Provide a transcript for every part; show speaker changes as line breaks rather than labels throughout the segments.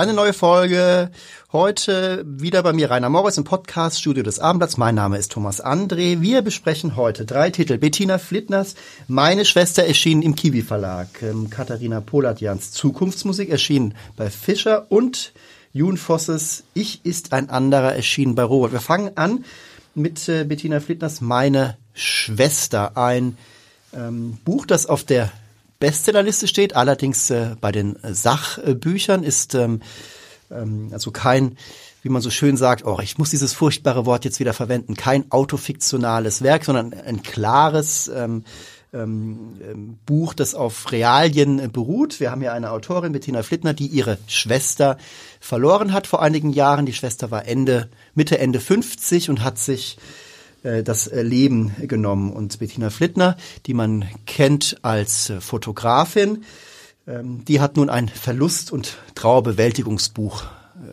Eine neue Folge. Heute wieder bei mir Rainer Morris im Podcast Studio des Abendblatts. Mein Name ist Thomas André. Wir besprechen heute drei Titel. Bettina Flittners Meine Schwester erschien im Kiwi Verlag. Ähm, Katharina Polatjans Zukunftsmusik erschien bei Fischer und Jun Vosses Ich ist ein anderer erschienen bei Robert. Wir fangen an mit äh, Bettina Flittners Meine Schwester. Ein ähm, Buch, das auf der Bestsellerliste steht. Allerdings äh, bei den Sachbüchern ist ähm, ähm, also kein, wie man so schön sagt, oh, ich muss dieses furchtbare Wort jetzt wieder verwenden, kein autofiktionales Werk, sondern ein klares ähm, ähm, ähm Buch, das auf Realien beruht. Wir haben hier eine Autorin, Bettina Flittner, die ihre Schwester verloren hat vor einigen Jahren. Die Schwester war Ende, Mitte, Ende 50 und hat sich äh, das äh, Leben genommen. Und Bettina Flittner, die man kennt als äh, Fotografin, ähm, die hat nun ein Verlust- und Trauerbewältigungsbuch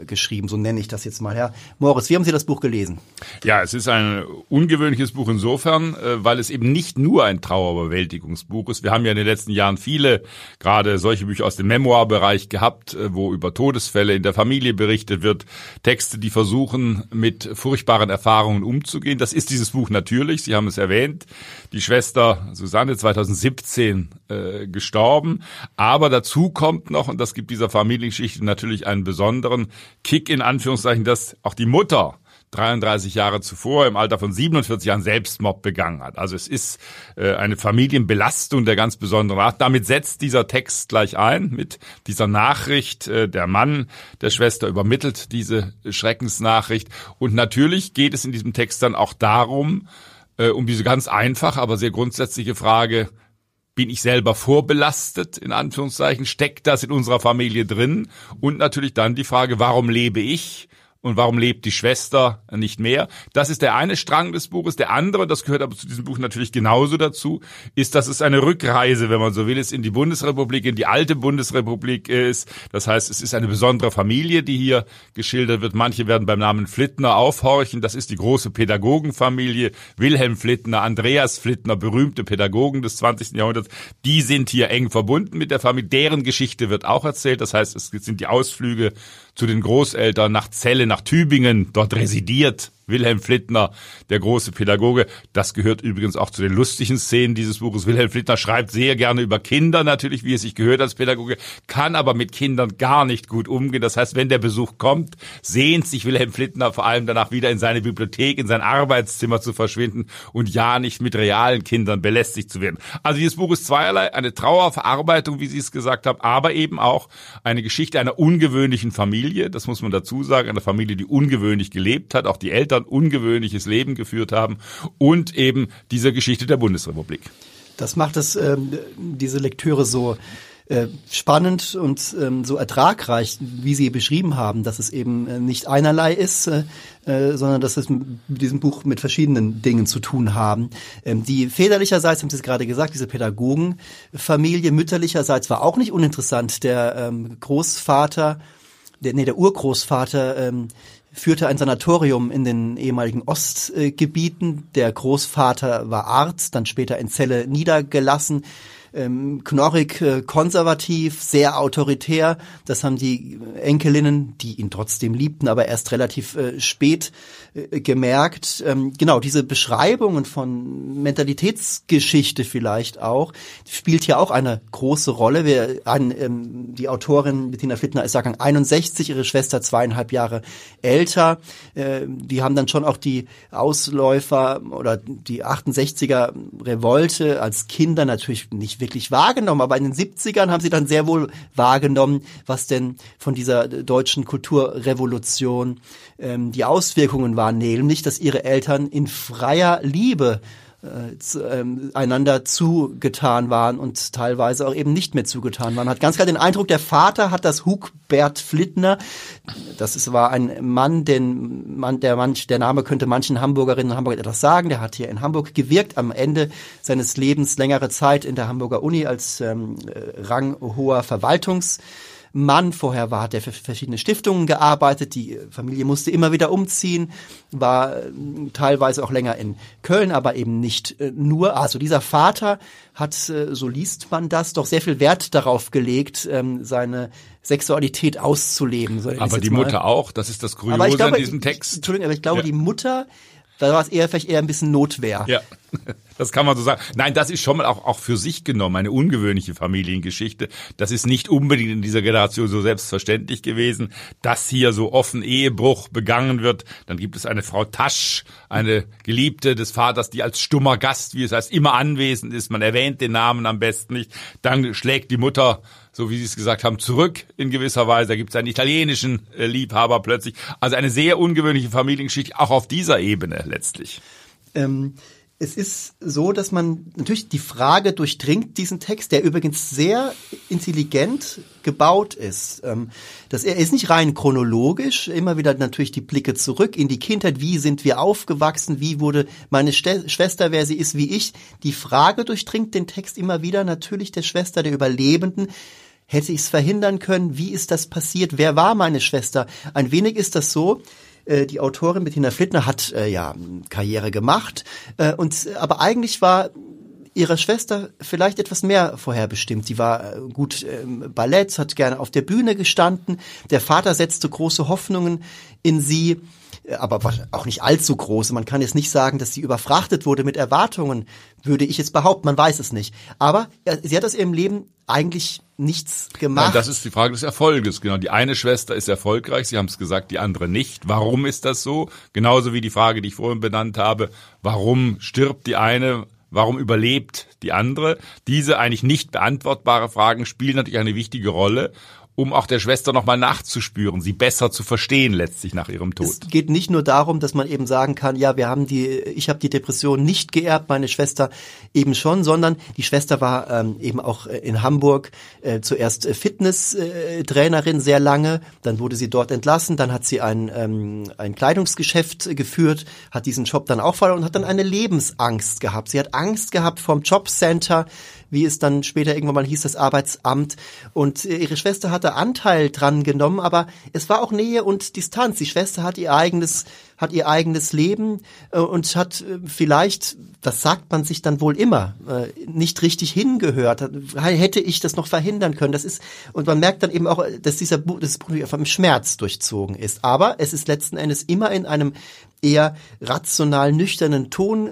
geschrieben, so nenne ich das jetzt mal. Herr Moritz, wie haben Sie das Buch gelesen?
Ja, es ist ein ungewöhnliches Buch insofern, äh, weil es eben nicht nur ein Trauerbewältigungsbuch ist. Wir haben ja in den letzten Jahren viele, gerade solche Bücher aus dem Memoirbereich gehabt, äh, wo über Todesfälle in der Familie berichtet wird, Texte, die versuchen, mit furchtbaren Erfahrungen umzugehen. Das ist dieses Buch natürlich, Sie haben es erwähnt. Die Schwester Susanne 2017 äh, gestorben. Aber dazu kommt noch, und das gibt dieser Familiengeschichte natürlich einen besonderen Kick in Anführungszeichen, dass auch die Mutter 33 Jahre zuvor im Alter von 47 Jahren Selbstmord begangen hat. Also es ist äh, eine Familienbelastung der ganz besonderen Art. Damit setzt dieser Text gleich ein mit dieser Nachricht. Äh, der Mann der Schwester übermittelt diese Schreckensnachricht. Und natürlich geht es in diesem Text dann auch darum, äh, um diese ganz einfache, aber sehr grundsätzliche Frage, bin ich selber vorbelastet, in Anführungszeichen, steckt das in unserer Familie drin? Und natürlich dann die Frage, warum lebe ich? Und warum lebt die Schwester nicht mehr? Das ist der eine Strang des Buches. Der andere, das gehört aber zu diesem Buch natürlich genauso dazu, ist, dass es eine Rückreise, wenn man so will, ist in die Bundesrepublik, in die alte Bundesrepublik ist. Das heißt, es ist eine besondere Familie, die hier geschildert wird. Manche werden beim Namen Flittner aufhorchen. Das ist die große Pädagogenfamilie. Wilhelm Flittner, Andreas Flittner, berühmte Pädagogen des 20. Jahrhunderts. Die sind hier eng verbunden mit der Familie. Deren Geschichte wird auch erzählt. Das heißt, es sind die Ausflüge zu den Großeltern nach Celle, nach Tübingen. Dort residiert Wilhelm Flittner, der große Pädagoge. Das gehört übrigens auch zu den lustigen Szenen dieses Buches. Wilhelm Flittner schreibt sehr gerne über Kinder natürlich, wie es sich gehört als Pädagoge, kann aber mit Kindern gar nicht gut umgehen. Das heißt, wenn der Besuch kommt, sehnt sich Wilhelm Flittner vor allem danach wieder in seine Bibliothek, in sein Arbeitszimmer zu verschwinden und ja nicht mit realen Kindern belästigt zu werden. Also dieses Buch ist zweierlei, eine Trauerverarbeitung, wie Sie es gesagt haben, aber eben auch eine Geschichte einer ungewöhnlichen Familie. Das muss man dazu sagen, eine Familie, die ungewöhnlich gelebt hat. Auch die Eltern Eltern ungewöhnliches Leben geführt haben und eben diese Geschichte der Bundesrepublik.
Das macht es ähm, diese Lektüre so äh, spannend und ähm, so ertragreich, wie Sie beschrieben haben, dass es eben äh, nicht einerlei ist, äh, äh, sondern dass es mit diesem Buch mit verschiedenen Dingen zu tun haben. Ähm, die väterlicherseits, haben Sie es gerade gesagt, diese Pädagogenfamilie, mütterlicherseits war auch nicht uninteressant. Der ähm, Großvater, der, nee, der Urgroßvater ähm, führte ein Sanatorium in den ehemaligen Ostgebieten. Der Großvater war Arzt, dann später in Celle niedergelassen ähm, knorrig, äh, konservativ, sehr autoritär. Das haben die Enkelinnen, die ihn trotzdem liebten, aber erst relativ äh, spät äh, gemerkt. Ähm, genau, diese Beschreibungen von Mentalitätsgeschichte vielleicht auch, spielt hier auch eine große Rolle. Wir, an, ähm, die Autorin Bettina Flittner ist Jahrgang 61, ihre Schwester zweieinhalb Jahre älter. Äh, die haben dann schon auch die Ausläufer oder die 68er Revolte als Kinder natürlich nicht wirklich wahrgenommen, aber in den 70ern haben sie dann sehr wohl wahrgenommen, was denn von dieser deutschen Kulturrevolution ähm, die Auswirkungen waren, nämlich, dass ihre Eltern in freier Liebe äh, zu, ähm, einander zugetan waren und teilweise auch eben nicht mehr zugetan waren. Man hat ganz klar den Eindruck, der Vater hat das Hugbert Flittner, das ist, war ein Mann, den man, der manch, der Name könnte manchen Hamburgerinnen und Hamburgern etwas sagen, der hat hier in Hamburg gewirkt, am Ende seines Lebens längere Zeit in der Hamburger Uni als ähm, ranghoher Verwaltungs Mann. Vorher war, hat er für verschiedene Stiftungen gearbeitet. Die Familie musste immer wieder umziehen, war äh, teilweise auch länger in Köln, aber eben nicht äh, nur. Also dieser Vater hat, äh, so liest man das, doch sehr viel Wert darauf gelegt, ähm, seine Sexualität auszuleben.
aber die Mutter auch, das ist das Kuriose
glaube,
in diesem Text.
Entschuldigung, aber ich glaube, ja. die Mutter da war es eher vielleicht eher ein bisschen Notwehr.
Ja, das kann man so sagen. Nein, das ist schon mal auch, auch für sich genommen eine ungewöhnliche Familiengeschichte. Das ist nicht unbedingt in dieser Generation so selbstverständlich gewesen, dass hier so offen Ehebruch begangen wird. Dann gibt es eine Frau Tasch, eine Geliebte des Vaters, die als stummer Gast, wie es heißt, immer anwesend ist. Man erwähnt den Namen am besten nicht. Dann schlägt die Mutter so wie Sie es gesagt haben, zurück in gewisser Weise. Da gibt es einen italienischen äh, Liebhaber plötzlich. Also eine sehr ungewöhnliche Familiengeschichte, auch auf dieser Ebene letztlich.
Ähm, es ist so, dass man natürlich die Frage durchdringt diesen Text, der übrigens sehr intelligent gebaut ist. Ähm, dass er ist nicht rein chronologisch, immer wieder natürlich die Blicke zurück in die Kindheit, wie sind wir aufgewachsen, wie wurde meine Schwester, wer sie ist, wie ich. Die Frage durchdringt den Text immer wieder natürlich der Schwester, der Überlebenden, Hätte ich es verhindern können? Wie ist das passiert? Wer war meine Schwester? Ein wenig ist das so. Äh, die Autorin Bettina Flittner hat äh, ja Karriere gemacht äh, und aber eigentlich war ihre Schwester vielleicht etwas mehr vorherbestimmt. Sie war äh, gut ähm, Ballett, hat gerne auf der Bühne gestanden. Der Vater setzte große Hoffnungen in sie aber auch nicht allzu große. Man kann jetzt nicht sagen, dass sie überfrachtet wurde mit Erwartungen, würde ich jetzt behaupten. Man weiß es nicht. Aber sie hat aus ihrem Leben eigentlich nichts gemacht. Nein,
das ist die Frage des Erfolges. Genau. Die eine Schwester ist erfolgreich. Sie haben es gesagt, die andere nicht. Warum ist das so? Genauso wie die Frage, die ich vorhin benannt habe. Warum stirbt die eine? Warum überlebt die andere? Diese eigentlich nicht beantwortbare Fragen spielen natürlich eine wichtige Rolle um auch der Schwester nochmal nachzuspüren, sie besser zu verstehen letztlich nach ihrem Tod.
Es geht nicht nur darum, dass man eben sagen kann, ja, wir haben die, ich habe die Depression nicht geerbt, meine Schwester eben schon, sondern die Schwester war ähm, eben auch äh, in Hamburg äh, zuerst äh, Fitnesstrainerin sehr lange, dann wurde sie dort entlassen, dann hat sie ein, ähm, ein Kleidungsgeschäft geführt, hat diesen Job dann auch verloren und hat dann eine Lebensangst gehabt. Sie hat Angst gehabt vom Jobcenter, wie es dann später irgendwann mal hieß, das Arbeitsamt. Und äh, ihre Schwester hatte Anteil dran genommen, aber es war auch Nähe und Distanz. Die Schwester hat ihr eigenes, hat ihr eigenes Leben äh, und hat äh, vielleicht, das sagt man sich dann wohl immer, nicht richtig hingehört. Hätte ich das noch verhindern können? Das ist, und man merkt dann eben auch, dass dieser Buch, das Buch vom Schmerz durchzogen ist. Aber es ist letzten Endes immer in einem eher rational nüchternen Ton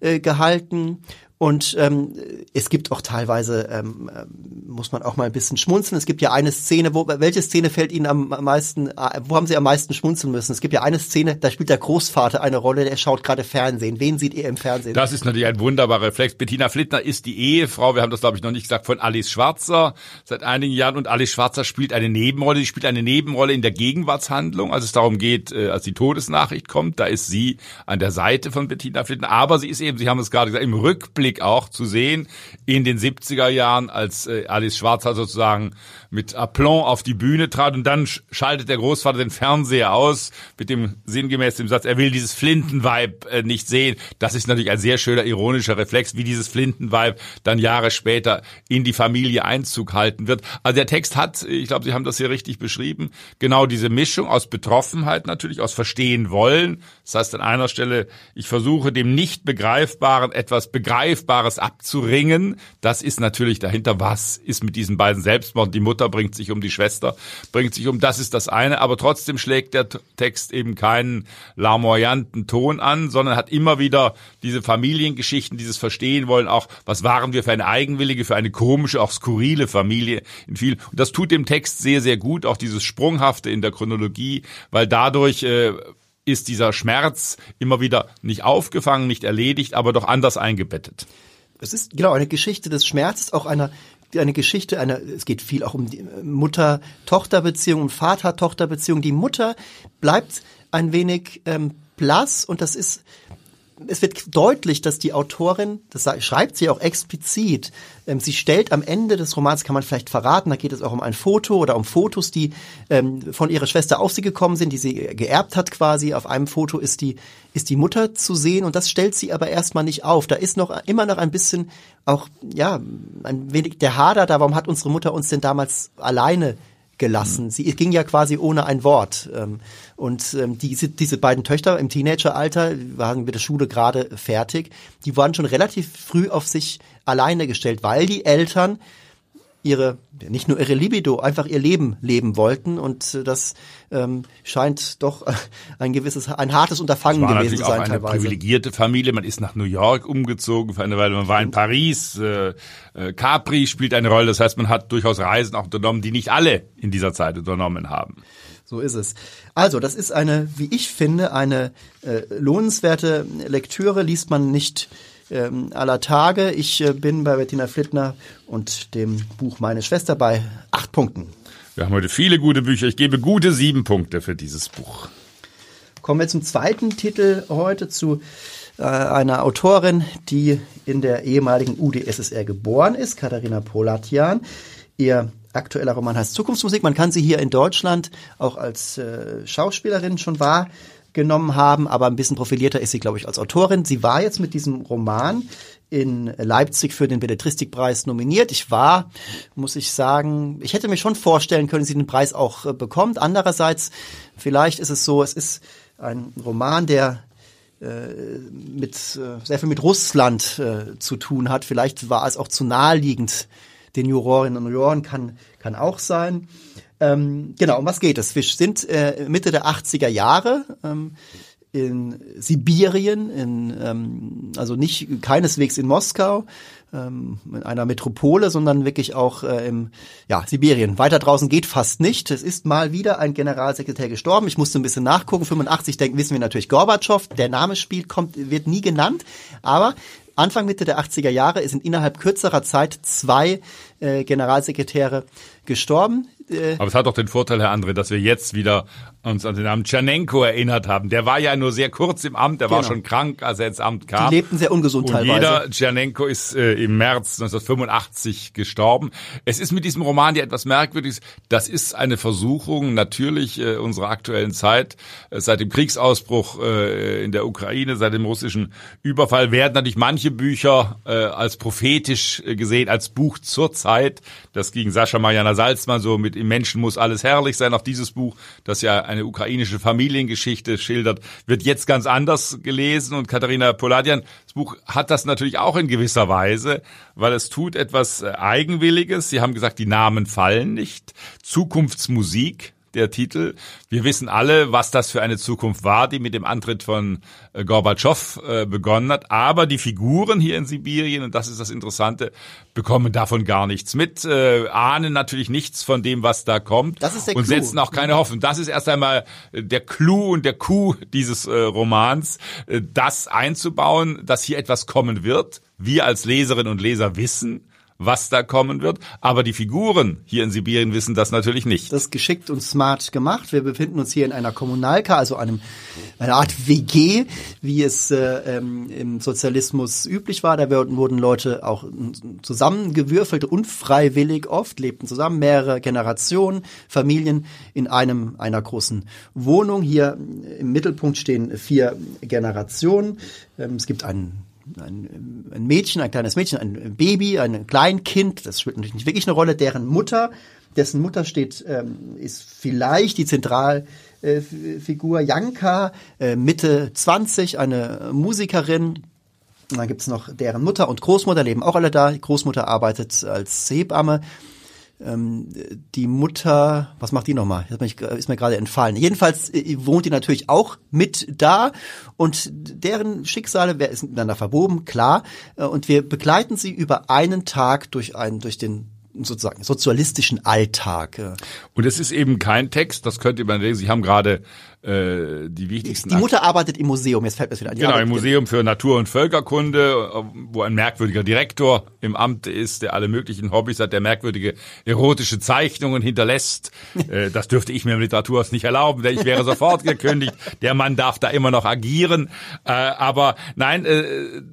äh, gehalten und ähm, es gibt auch teilweise, ähm, ähm, muss man auch mal ein bisschen schmunzeln. Es gibt ja eine Szene, wo welche Szene fällt Ihnen am meisten, äh, wo haben Sie am meisten schmunzeln müssen? Es gibt ja eine Szene, da spielt der Großvater eine Rolle, der schaut gerade Fernsehen. Wen sieht ihr im Fernsehen?
Das ist natürlich ein wunderbarer Reflex. Bettina Flittner ist die Ehefrau, wir haben das glaube ich noch nicht gesagt, von Alice Schwarzer seit einigen Jahren und Alice Schwarzer spielt eine Nebenrolle. Sie spielt eine Nebenrolle in der Gegenwartshandlung, als es darum geht, äh, als die Todesnachricht kommt. Da ist sie an der Seite von Bettina Flittner, aber sie ist eben, Sie haben es gerade gesagt, im Rückblick Rückblick auch zu sehen in den 70er Jahren, als äh, Alice Schwarzer sozusagen mit Aplomb auf die Bühne trat und dann schaltet der Großvater den Fernseher aus mit dem sinngemäß dem Satz, er will dieses Flintenweib äh, nicht sehen. Das ist natürlich ein sehr schöner ironischer Reflex, wie dieses Flintenweib dann Jahre später in die Familie Einzug halten wird. Also der Text hat, ich glaube, Sie haben das hier richtig beschrieben, genau diese Mischung aus Betroffenheit natürlich, aus Verstehen wollen. Das heißt an einer Stelle, ich versuche dem nicht Begreifbaren etwas Begreifbares abzuringen. Das ist natürlich dahinter, was ist mit diesen beiden Selbstmorden, die Mutter Mutter bringt sich um die Schwester, bringt sich um, das ist das eine, aber trotzdem schlägt der Text eben keinen larmoyanten Ton an, sondern hat immer wieder diese Familiengeschichten, dieses Verstehen wollen, auch was waren wir für eine eigenwillige, für eine komische, auch skurrile Familie in viel. Und das tut dem Text sehr, sehr gut, auch dieses Sprunghafte in der Chronologie, weil dadurch äh, ist dieser Schmerz immer wieder nicht aufgefangen, nicht erledigt, aber doch anders eingebettet.
Es ist genau eine Geschichte des Schmerzes, auch einer eine Geschichte, eine, es geht viel auch um die Mutter-Tochter-Beziehung, um Vater-Tochter-Beziehung. Die Mutter bleibt ein wenig ähm, blass und das ist es wird deutlich, dass die Autorin, das schreibt sie auch explizit, ähm, sie stellt am Ende des Romans, kann man vielleicht verraten, da geht es auch um ein Foto oder um Fotos, die ähm, von ihrer Schwester auf sie gekommen sind, die sie geerbt hat quasi. Auf einem Foto ist die, ist die Mutter zu sehen und das stellt sie aber erstmal nicht auf. Da ist noch immer noch ein bisschen auch, ja, ein wenig der Hader da, warum hat unsere Mutter uns denn damals alleine gelassen. Mhm. Sie ging ja quasi ohne ein Wort. Ähm, und ähm, diese, diese beiden Töchter im Teenageralter waren mit der Schule gerade fertig. Die waren schon relativ früh auf sich alleine gestellt, weil die Eltern ihre, nicht nur ihre Libido, einfach ihr Leben leben wollten und das ähm, scheint doch ein gewisses, ein hartes Unterfangen
war
gewesen zu sein.
Auch eine teilweise. privilegierte Familie, man ist nach New York umgezogen für eine Weile, man war in Paris, äh, äh, Capri spielt eine Rolle, das heißt, man hat durchaus Reisen auch unternommen, die nicht alle in dieser Zeit unternommen haben.
So ist es. Also, das ist eine, wie ich finde, eine äh, lohnenswerte Lektüre, liest man nicht ähm, aller Tage. Ich äh, bin bei Bettina Flittner und dem Buch Meine Schwester bei acht Punkten.
Wir haben heute viele gute Bücher. Ich gebe gute sieben Punkte für dieses Buch.
Kommen wir zum zweiten Titel heute zu äh, einer Autorin, die in der ehemaligen UdSSR geboren ist, Katharina Polatian. Ihr aktueller Roman heißt Zukunftsmusik. Man kann sie hier in Deutschland auch als äh, Schauspielerin schon wahr genommen haben, aber ein bisschen profilierter ist sie, glaube ich, als Autorin. Sie war jetzt mit diesem Roman in Leipzig für den Belletristikpreis nominiert. Ich war, muss ich sagen, ich hätte mir schon vorstellen können, sie den Preis auch äh, bekommt. Andererseits, vielleicht ist es so, es ist ein Roman, der äh, mit äh, sehr viel mit Russland äh, zu tun hat. Vielleicht war es auch zu naheliegend den Jurorinnen und Juroren, kann, kann auch sein. Ähm, genau, um was geht es? Wir sind äh, Mitte der 80er Jahre ähm, in Sibirien, in, ähm, also nicht keineswegs in Moskau, ähm, in einer Metropole, sondern wirklich auch äh, im ja, Sibirien. Weiter draußen geht fast nicht. Es ist mal wieder ein Generalsekretär gestorben. Ich musste ein bisschen nachgucken. 85 denken, wissen wir natürlich Gorbatschow. Der Name spielt, kommt, wird nie genannt. Aber Anfang Mitte der 80er Jahre sind innerhalb kürzerer Zeit zwei äh, Generalsekretäre gestorben.
Äh, Aber es hat doch den Vorteil, Herr André, dass wir jetzt wieder uns an den Namen Tschernenko erinnert haben. Der war ja nur sehr kurz im Amt, der genau. war schon krank, als er ins Amt kam.
Die lebten sehr ungesund
Und
teilweise.
Jeder Tschernenko ist äh, im März 1985 gestorben. Es ist mit diesem Roman ja etwas Merkwürdiges. Das ist eine Versuchung natürlich äh, unserer aktuellen Zeit. Äh, seit dem Kriegsausbruch äh, in der Ukraine, seit dem russischen Überfall werden natürlich manche Bücher äh, als prophetisch gesehen, als Buch zur Zeit. Das ging Sascha Mariana Salzmann so mit Im Menschen muss alles herrlich sein. Auch dieses Buch, das ja eine ukrainische Familiengeschichte schildert, wird jetzt ganz anders gelesen. Und Katharina Poladian, das Buch hat das natürlich auch in gewisser Weise, weil es tut etwas Eigenwilliges. Sie haben gesagt, die Namen fallen nicht. Zukunftsmusik der Titel. Wir wissen alle, was das für eine Zukunft war, die mit dem Antritt von äh, Gorbatschow äh, begonnen hat. Aber die Figuren hier in Sibirien, und das ist das Interessante, bekommen davon gar nichts mit, äh, ahnen natürlich nichts von dem, was da kommt
das ist der
und
Clou.
setzen auch keine Hoffnung. Das ist erst einmal der Clou und der Coup dieses äh, Romans, äh, das einzubauen, dass hier etwas kommen wird. Wir als Leserinnen und Leser wissen, was da kommen wird. Aber die Figuren hier in Sibirien wissen das natürlich nicht.
Das ist geschickt und smart gemacht. Wir befinden uns hier in einer Kommunalka, also einem, einer Art WG, wie es äh, ähm, im Sozialismus üblich war. Da wurden Leute auch zusammengewürfelt, unfreiwillig oft, lebten zusammen, mehrere Generationen, Familien in einem, einer großen Wohnung. Hier im Mittelpunkt stehen vier Generationen. Ähm, es gibt einen ein, ein Mädchen, ein kleines Mädchen, ein Baby, ein Kleinkind, das spielt natürlich nicht wirklich eine Rolle, deren Mutter, dessen Mutter steht, ähm, ist vielleicht die Zentralfigur äh, Janka, äh, Mitte 20, eine Musikerin. Und dann gibt's noch deren Mutter und Großmutter, leben auch alle da. Die Großmutter arbeitet als Hebamme ähm, die Mutter, was macht die nochmal? Ist mir gerade entfallen. Jedenfalls äh, wohnt die natürlich auch mit da und deren Schicksale ist miteinander verwoben, klar. Äh, und wir begleiten sie über einen Tag durch einen, durch den sozusagen sozialistischen Alltag.
Und es ist eben kein Text, das könnte man lesen. Sie haben gerade äh, die wichtigsten.
Die Mutter arbeitet im Museum, jetzt fällt mir wieder an.
Die genau, im Museum für Natur- und Völkerkunde, wo ein merkwürdiger Direktor im Amt ist, der alle möglichen Hobbys hat, der merkwürdige erotische Zeichnungen hinterlässt. äh, das dürfte ich mir im Literaturhaus nicht erlauben, denn ich wäre sofort gekündigt. Der Mann darf da immer noch agieren. Äh, aber nein, äh,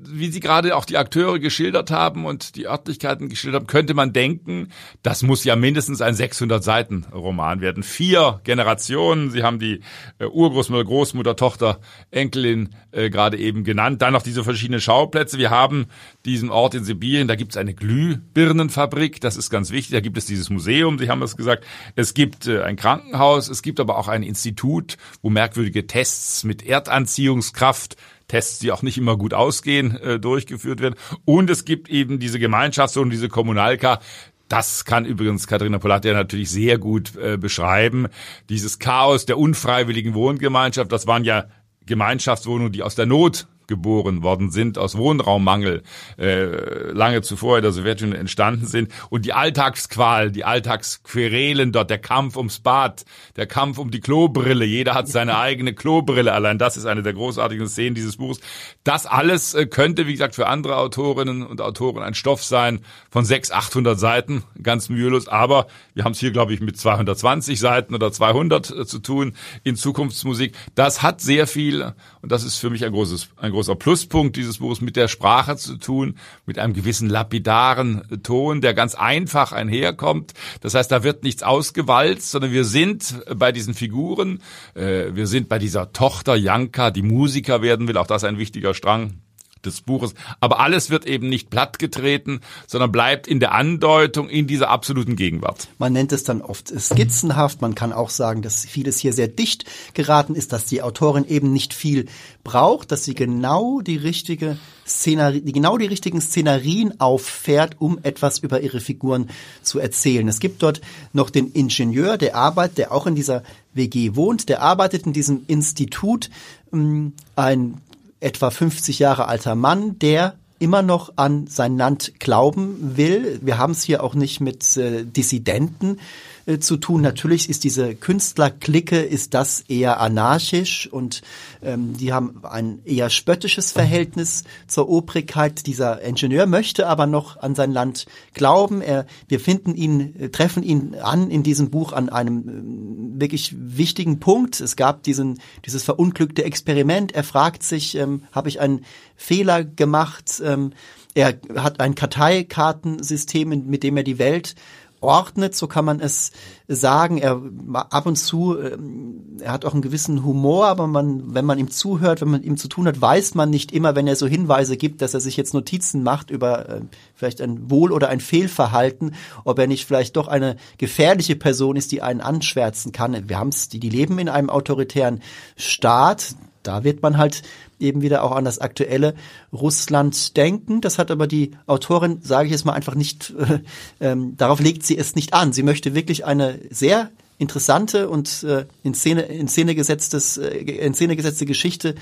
wie Sie gerade auch die Akteure geschildert haben und die Örtlichkeiten geschildert haben, könnte man denken, das muss ja mindestens ein 600 Seiten Roman werden. Vier Generationen. Sie haben die äh, Urgroßmutter, Großmutter, Tochter, Enkelin äh, gerade eben genannt. Dann noch diese verschiedenen Schauplätze. Wir haben diesen Ort in Sibirien, da gibt es eine Glühbirnenfabrik, das ist ganz wichtig. Da gibt es dieses Museum, Sie haben es gesagt. Es gibt äh, ein Krankenhaus, es gibt aber auch ein Institut, wo merkwürdige Tests mit Erdanziehungskraft Tests, die auch nicht immer gut ausgehen, äh, durchgeführt werden. Und es gibt eben diese Gemeinschaftswohnung, diese Kommunalka, das kann übrigens Katharina Polatia natürlich sehr gut äh, beschreiben. Dieses Chaos der unfreiwilligen Wohngemeinschaft, das waren ja Gemeinschaftswohnungen, die aus der Not geboren worden sind, aus Wohnraummangel äh, lange zuvor in der Sowjetunion entstanden sind. Und die Alltagsqual, die Alltagsquerelen dort, der Kampf ums Bad, der Kampf um die Klobrille, jeder hat seine eigene Klobrille, allein das ist eine der großartigen Szenen dieses Buches. Das alles äh, könnte, wie gesagt, für andere Autorinnen und Autoren ein Stoff sein von 600, 800 Seiten, ganz mühelos. Aber wir haben es hier, glaube ich, mit 220 Seiten oder 200 äh, zu tun in Zukunftsmusik. Das hat sehr viel und das ist für mich ein großes, ein großer Pluspunkt dieses Buches mit der Sprache zu tun, mit einem gewissen lapidaren Ton, der ganz einfach einherkommt. Das heißt, da wird nichts ausgewalzt, sondern wir sind bei diesen Figuren, äh, wir sind bei dieser Tochter Janka, die Musiker werden will, auch das ein wichtiger Strang des Buches. Aber alles wird eben nicht plattgetreten, sondern bleibt in der Andeutung in dieser absoluten Gegenwart.
Man nennt es dann oft skizzenhaft. Man kann auch sagen, dass vieles hier sehr dicht geraten ist, dass die Autorin eben nicht viel braucht, dass sie genau die richtige Szenerie, genau die richtigen Szenarien auffährt, um etwas über ihre Figuren zu erzählen. Es gibt dort noch den Ingenieur, der arbeitet, der auch in dieser WG wohnt, der arbeitet in diesem Institut, ähm, ein etwa 50 Jahre alter Mann, der immer noch an sein Land glauben will. Wir haben es hier auch nicht mit äh, Dissidenten äh, zu tun. Natürlich ist diese Künstlerklicke, ist das eher anarchisch und ähm, die haben ein eher spöttisches Verhältnis zur Obrigkeit. Dieser Ingenieur möchte aber noch an sein Land glauben. Er, wir finden ihn, äh, treffen ihn an in diesem Buch an einem äh, wirklich wichtigen Punkt. Es gab diesen, dieses verunglückte Experiment. Er fragt sich, ähm, habe ich einen Fehler gemacht? Ähm, er hat ein Karteikartensystem, mit dem er die Welt ordnet, so kann man es sagen. Er ab und zu, ähm, er hat auch einen gewissen Humor, aber man, wenn man ihm zuhört, wenn man ihm zu tun hat, weiß man nicht immer, wenn er so Hinweise gibt, dass er sich jetzt Notizen macht über äh, vielleicht ein Wohl- oder ein Fehlverhalten, ob er nicht vielleicht doch eine gefährliche Person ist, die einen anschwärzen kann. Wir haben es, die, die leben in einem autoritären Staat. Da wird man halt eben wieder auch an das aktuelle Russland denken. Das hat aber die Autorin, sage ich jetzt mal einfach nicht, äh, ähm, darauf legt sie es nicht an. Sie möchte wirklich eine sehr interessante und äh, in Szene in Szene gesetztes äh, in Szene gesetzte Geschichte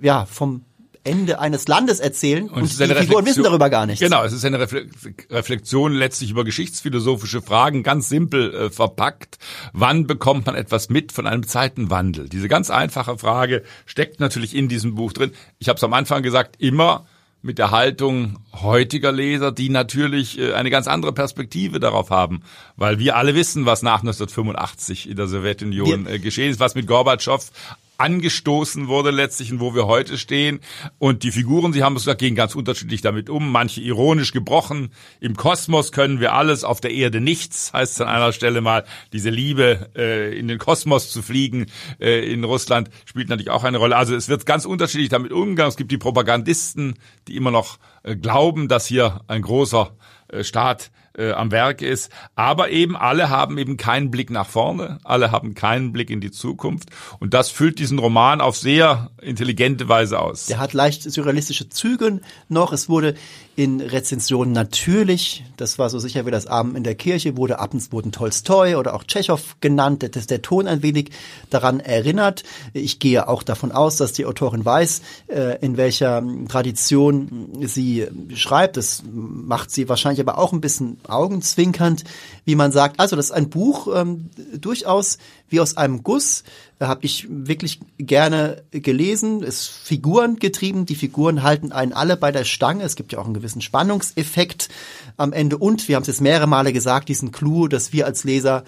ja vom Ende eines Landes erzählen und, und die Figuren wissen darüber gar nichts.
Genau, es ist eine Reflexion letztlich über geschichtsphilosophische Fragen, ganz simpel äh, verpackt. Wann bekommt man etwas mit von einem Zeitenwandel? Diese ganz einfache Frage steckt natürlich in diesem Buch drin. Ich habe es am Anfang gesagt, immer mit der Haltung heutiger Leser, die natürlich äh, eine ganz andere Perspektive darauf haben, weil wir alle wissen, was nach 1985 in der Sowjetunion äh, geschehen ist, was mit Gorbatschow angestoßen wurde letztlich und wo wir heute stehen. Und die Figuren, Sie haben es gesagt, gehen ganz unterschiedlich damit um. Manche ironisch gebrochen. Im Kosmos können wir alles, auf der Erde nichts, heißt es an einer Stelle mal. Diese Liebe, äh, in den Kosmos zu fliegen äh, in Russland spielt natürlich auch eine Rolle. Also es wird ganz unterschiedlich damit umgegangen. Es gibt die Propagandisten, die immer noch äh, glauben, dass hier ein großer äh, Staat äh, am Werk ist. Aber eben alle haben eben keinen Blick nach vorne, alle haben keinen Blick in die Zukunft. Und das füllt diesen Roman auf sehr intelligente Weise aus.
Der hat leicht surrealistische Züge noch. Es wurde in Rezensionen natürlich, das war so sicher wie das Abend in der Kirche, wurde abends wurden Tolstoi oder auch Tschechow genannt, dass der Ton ein wenig daran erinnert. Ich gehe auch davon aus, dass die Autorin weiß, äh, in welcher Tradition sie schreibt. Das macht sie wahrscheinlich aber auch ein bisschen augenzwinkernd, wie man sagt. Also das ist ein Buch ähm, durchaus wie aus einem Guss. Habe ich wirklich gerne gelesen. Es ist Figuren getrieben. Die Figuren halten einen alle bei der Stange. Es gibt ja auch einen gewissen Spannungseffekt am Ende. Und wir haben es jetzt mehrere Male gesagt, diesen Clou, dass wir als Leser,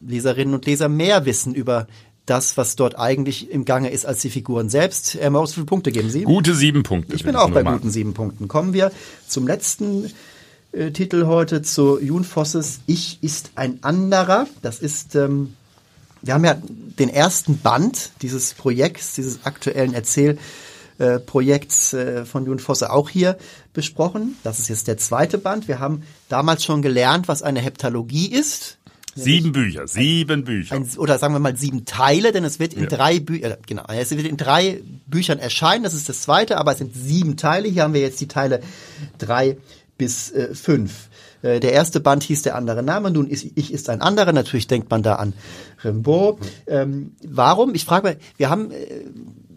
Leserinnen und Leser mehr wissen über das, was dort eigentlich im Gange ist, als die Figuren selbst. Herr Maus, wie viele Punkte geben Sie?
Gute sieben Punkte.
Ich bin auch bei guten sieben Punkten. Kommen wir zum letzten äh, Titel heute, zu Jun Vosses Ich ist ein anderer. Das ist ähm, wir haben ja den ersten Band dieses Projekts, dieses aktuellen Erzählprojekts äh, von Jun Fosse auch hier besprochen. Das ist jetzt der zweite Band. Wir haben damals schon gelernt, was eine Heptalogie ist.
Sieben Bücher, sieben Bücher.
Ein, oder sagen wir mal sieben Teile, denn es wird in ja. drei Büchern, äh, genau, es wird in drei Büchern erscheinen. Das ist das zweite, aber es sind sieben Teile. Hier haben wir jetzt die Teile drei bis äh, fünf. Äh, der erste Band hieß der andere Name, nun ist ich ist ein anderer. Natürlich denkt man da an Rimbaud. Ähm, warum? Ich frage mal, wir haben äh,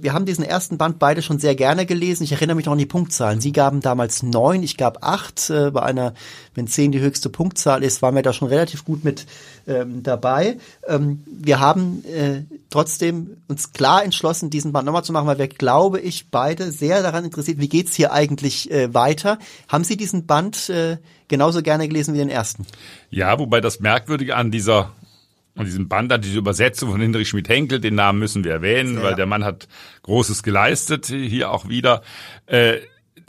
wir haben diesen ersten Band beide schon sehr gerne gelesen. Ich erinnere mich noch an die Punktzahlen. Sie gaben damals neun, ich gab acht. Äh, bei einer, wenn zehn die höchste Punktzahl ist, waren wir da schon relativ gut mit ähm, dabei. Ähm, wir haben äh, trotzdem uns klar entschlossen, diesen Band nochmal zu machen, weil wir, glaube ich, beide sehr daran interessiert, wie geht's hier eigentlich äh, weiter. Haben Sie diesen Band äh, genauso gerne gelesen wie den ersten?
Ja, wobei das Merkwürdige an dieser und diesem Band hat diese Übersetzung von Hinrich Schmidt-Henkel, den Namen müssen wir erwähnen, ja. weil der Mann hat Großes geleistet, hier auch wieder. Äh,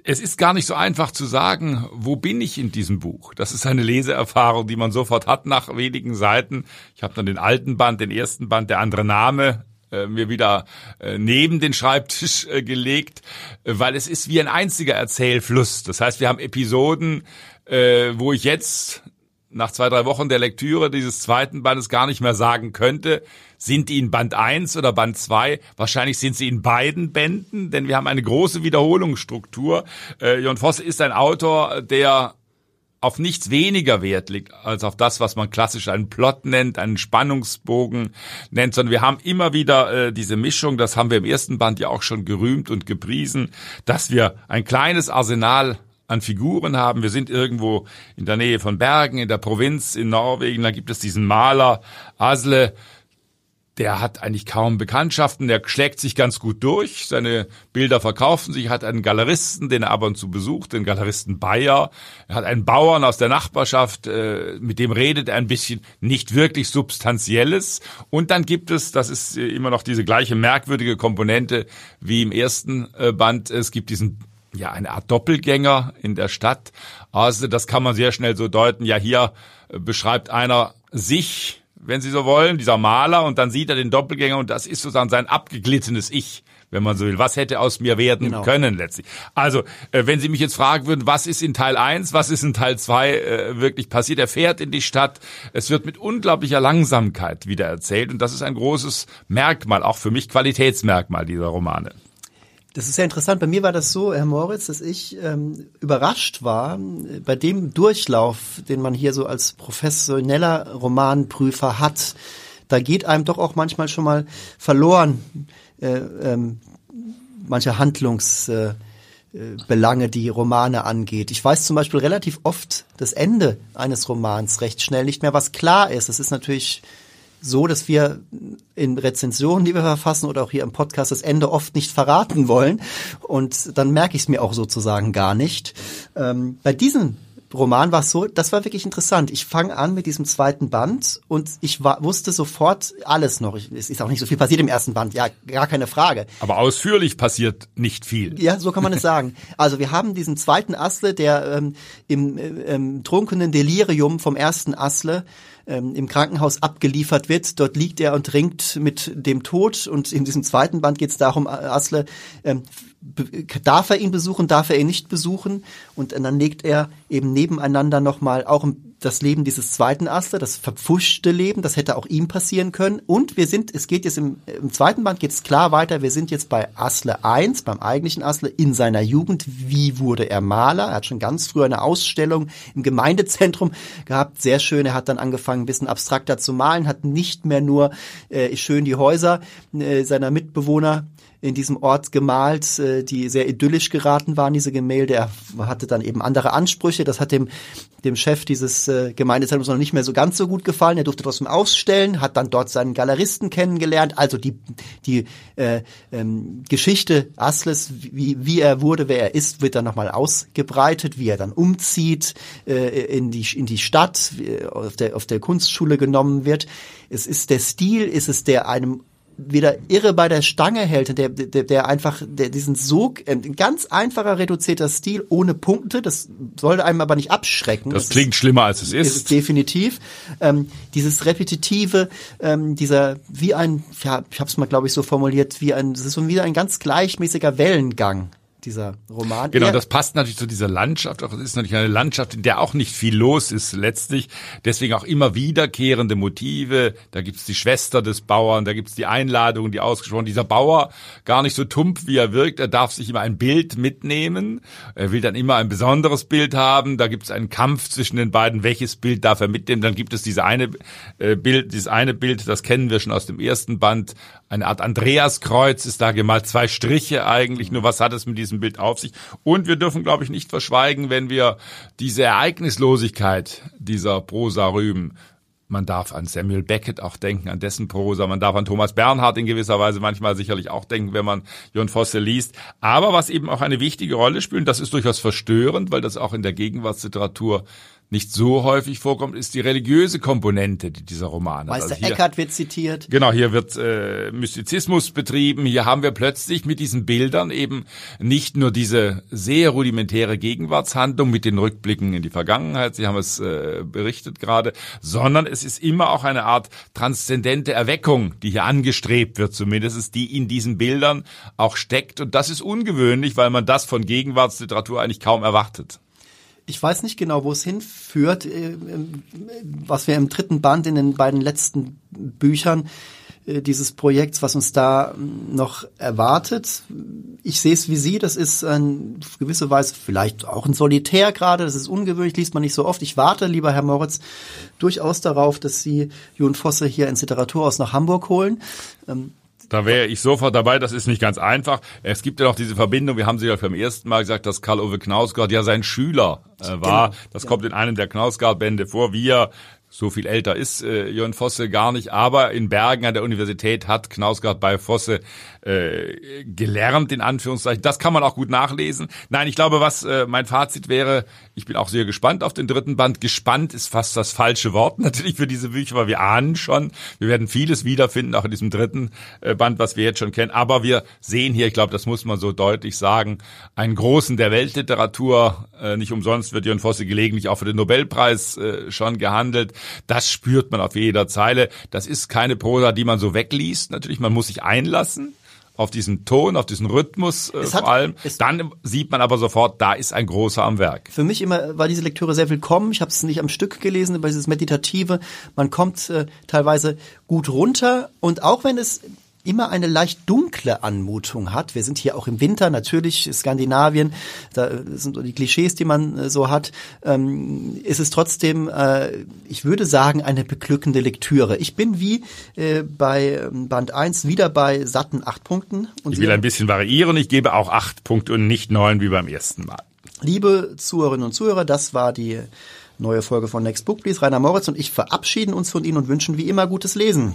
es ist gar nicht so einfach zu sagen, wo bin ich in diesem Buch. Das ist eine Leseerfahrung, die man sofort hat nach wenigen Seiten. Ich habe dann den alten Band, den ersten Band, der andere Name, äh, mir wieder äh, neben den Schreibtisch äh, gelegt, weil es ist wie ein einziger Erzählfluss. Das heißt, wir haben Episoden, wo ich jetzt nach zwei, drei Wochen der Lektüre dieses zweiten Bandes gar nicht mehr sagen könnte, sind die in Band 1 oder Band 2? Wahrscheinlich sind sie in beiden Bänden, denn wir haben eine große Wiederholungsstruktur. Äh, Jon Fosse ist ein Autor, der auf nichts weniger Wert liegt als auf das, was man klassisch einen Plot nennt, einen Spannungsbogen nennt, sondern wir haben immer wieder äh, diese Mischung, das haben wir im ersten Band ja auch schon gerühmt und gepriesen, dass wir ein kleines Arsenal an Figuren haben. Wir sind irgendwo in der Nähe von Bergen, in der Provinz in Norwegen. Da gibt es diesen Maler Asle. Der hat eigentlich kaum Bekanntschaften, der schlägt sich ganz gut durch, seine Bilder verkaufen sich, hat einen Galeristen, den er ab und zu besucht, den Galeristen Bayer, er hat einen Bauern aus der Nachbarschaft, äh, mit dem redet er ein bisschen. Nicht wirklich Substanzielles und dann gibt es, das ist immer noch diese gleiche merkwürdige Komponente wie im ersten äh, Band, es gibt diesen ja, eine Art Doppelgänger in der Stadt. Also das kann man sehr schnell so deuten. Ja, hier äh, beschreibt einer sich, wenn Sie so wollen, dieser Maler, und dann sieht er den Doppelgänger und das ist sozusagen sein abgeglittenes Ich wenn man so will. Was hätte aus mir werden genau. können letztlich? Also, äh, wenn Sie mich jetzt fragen würden, was ist in Teil 1, was ist in Teil 2 äh, wirklich passiert? Er fährt in die Stadt. Es wird mit unglaublicher Langsamkeit wieder erzählt und das ist ein großes Merkmal, auch für mich Qualitätsmerkmal dieser Romane.
Das ist ja interessant. Bei mir war das so, Herr Moritz, dass ich ähm, überrascht war bei dem Durchlauf, den man hier so als professioneller Romanprüfer hat. Da geht einem doch auch manchmal schon mal verloren äh, ähm, manche Handlungsbelange, äh, die Romane angeht. Ich weiß zum Beispiel relativ oft das Ende eines Romans recht schnell nicht mehr, was klar ist. Das ist natürlich so, dass wir in Rezensionen, die wir verfassen oder auch hier im Podcast das Ende oft nicht verraten wollen. Und dann merke ich es mir auch sozusagen gar nicht. Ähm, bei diesem Roman war es so, das war wirklich interessant. Ich fange an mit diesem zweiten Band und ich war, wusste sofort alles noch. Ich, es ist auch nicht so viel passiert im ersten Band, ja, gar keine Frage.
Aber ausführlich passiert nicht viel.
Ja, so kann man es sagen. Also wir haben diesen zweiten Asle, der ähm, im ähm, trunkenen Delirium vom ersten Asle ähm, im Krankenhaus abgeliefert wird. Dort liegt er und ringt mit dem Tod. Und in diesem zweiten Band geht es darum, Asle ähm, darf er ihn besuchen, darf er ihn nicht besuchen und dann legt er eben nebeneinander nochmal auch das Leben dieses zweiten Asle, das verpfuschte Leben, das hätte auch ihm passieren können. Und wir sind, es geht jetzt im, im zweiten Band geht es klar weiter, wir sind jetzt bei Asle 1, beim eigentlichen Asle in seiner Jugend, wie wurde er Maler, er hat schon ganz früh eine Ausstellung im Gemeindezentrum gehabt, sehr schön, er hat dann angefangen ein bisschen abstrakter zu malen, hat nicht mehr nur äh, schön die Häuser äh, seiner Mitbewohner in diesem Ort gemalt, äh, die sehr idyllisch geraten waren, diese Gemälde. Er hatte dann eben andere Ansprüche. Das hat dem, dem Chef dieses äh, Gemeindezentrums noch nicht mehr so ganz so gut gefallen. Er durfte trotzdem ausstellen, hat dann dort seinen Galeristen kennengelernt. Also die, die äh, ähm, Geschichte Asles, wie, wie er wurde, wer er ist, wird dann nochmal ausgebreitet, wie er dann umzieht äh, in, die, in die Stadt, auf der, auf der Kunstschule genommen wird. Es ist der Stil, ist es der einem wieder irre bei der Stange hält, der, der, der einfach, der diesen Sog, ein ähm, ganz einfacher reduzierter Stil ohne Punkte, das sollte einem aber nicht abschrecken.
Das, das klingt ist, schlimmer als es ist. ist
definitiv. Ähm, dieses repetitive, ähm, dieser wie ein, ja, ich habe es mal glaube ich so formuliert, wie ein, das ist so wieder ein ganz gleichmäßiger Wellengang dieser Roman.
Genau, das passt natürlich zu dieser Landschaft. Auch es ist natürlich eine Landschaft, in der auch nicht viel los ist letztlich. Deswegen auch immer wiederkehrende Motive. Da gibt's die Schwester des Bauern, da gibt's die Einladung, die ausgesprochen. Dieser Bauer, gar nicht so tump, wie er wirkt, er darf sich immer ein Bild mitnehmen. Er will dann immer ein besonderes Bild haben. Da gibt's einen Kampf zwischen den beiden. Welches Bild darf er mitnehmen? Dann gibt es diese eine äh, Bild, dieses eine Bild, das kennen wir schon aus dem ersten Band. Eine Art Andreaskreuz ist da gemalt, zwei Striche eigentlich. Nur was hat es mit diesem Bild auf sich. Und wir dürfen, glaube ich, nicht verschweigen, wenn wir diese Ereignislosigkeit dieser Prosa rühmen. Man darf an Samuel Beckett auch denken, an dessen Prosa. Man darf an Thomas Bernhard in gewisser Weise manchmal sicherlich auch denken, wenn man Jon Fosse liest. Aber was eben auch eine wichtige Rolle spielt, das ist durchaus verstörend, weil das auch in der Gegenwartsliteratur nicht so häufig vorkommt, ist die religiöse Komponente dieser Romane.
Meister also Eckhart wird zitiert.
Genau, hier wird äh, Mystizismus betrieben. Hier haben wir plötzlich mit diesen Bildern eben nicht nur diese sehr rudimentäre Gegenwartshandlung mit den Rückblicken in die Vergangenheit, Sie haben es äh, berichtet gerade, sondern es ist immer auch eine Art transzendente Erweckung, die hier angestrebt wird, zumindest die in diesen Bildern auch steckt. Und das ist ungewöhnlich, weil man das von Gegenwartsliteratur eigentlich kaum erwartet.
Ich weiß nicht genau, wo es hinführt. Äh, was wir im dritten Band in den beiden letzten Büchern äh, dieses Projekts, was uns da ähm, noch erwartet. Ich sehe es wie Sie, das ist ein gewisse Weise vielleicht auch ein Solitär gerade, das ist ungewöhnlich, liest man nicht so oft. Ich warte, lieber Herr Moritz, durchaus darauf, dass Sie Jon Fosse hier ins Literaturhaus nach Hamburg holen.
Da wäre ich sofort dabei. Das ist nicht ganz einfach. Es gibt ja noch diese Verbindung. Wir haben sie ja beim ersten Mal gesagt, dass Karl-Ove Knausgard ja sein Schüler äh, war. Genau. Das ja. kommt in einem der Knausgard-Bände vor, wie er so viel älter ist äh, Jörn Fosse gar nicht, aber in Bergen an der Universität hat Knausgard bei Fosse äh, gelernt, in Anführungszeichen. Das kann man auch gut nachlesen. Nein, ich glaube, was äh, mein Fazit wäre, ich bin auch sehr gespannt auf den dritten Band. Gespannt ist fast das falsche Wort natürlich für diese Bücher, weil wir ahnen schon, wir werden vieles wiederfinden, auch in diesem dritten äh, Band, was wir jetzt schon kennen. Aber wir sehen hier, ich glaube, das muss man so deutlich sagen, einen Großen der Weltliteratur. Äh, nicht umsonst wird Jörn Fosse gelegentlich auch für den Nobelpreis äh, schon gehandelt. Das spürt man auf jeder Zeile. Das ist keine Prosa, die man so wegliest. Natürlich, man muss sich einlassen auf diesen Ton, auf diesen Rhythmus äh, vor allem. Dann sieht man aber sofort, da ist ein großer am Werk.
Für mich immer war diese Lektüre sehr willkommen. Ich habe es nicht am Stück gelesen, aber dieses Meditative. Man kommt äh, teilweise gut runter und auch wenn es immer eine leicht dunkle Anmutung hat. Wir sind hier auch im Winter, natürlich Skandinavien, da sind so die Klischees, die man äh, so hat, ähm, ist es trotzdem, äh, ich würde sagen, eine beglückende Lektüre. Ich bin wie äh, bei ähm, Band 1 wieder bei satten acht Punkten.
Und ich will ein bisschen variieren, ich gebe auch acht Punkte und nicht neun wie beim ersten Mal.
Liebe Zuhörerinnen und Zuhörer, das war die neue Folge von Next Book Please. Rainer Moritz und ich verabschieden uns von Ihnen und wünschen wie immer gutes Lesen.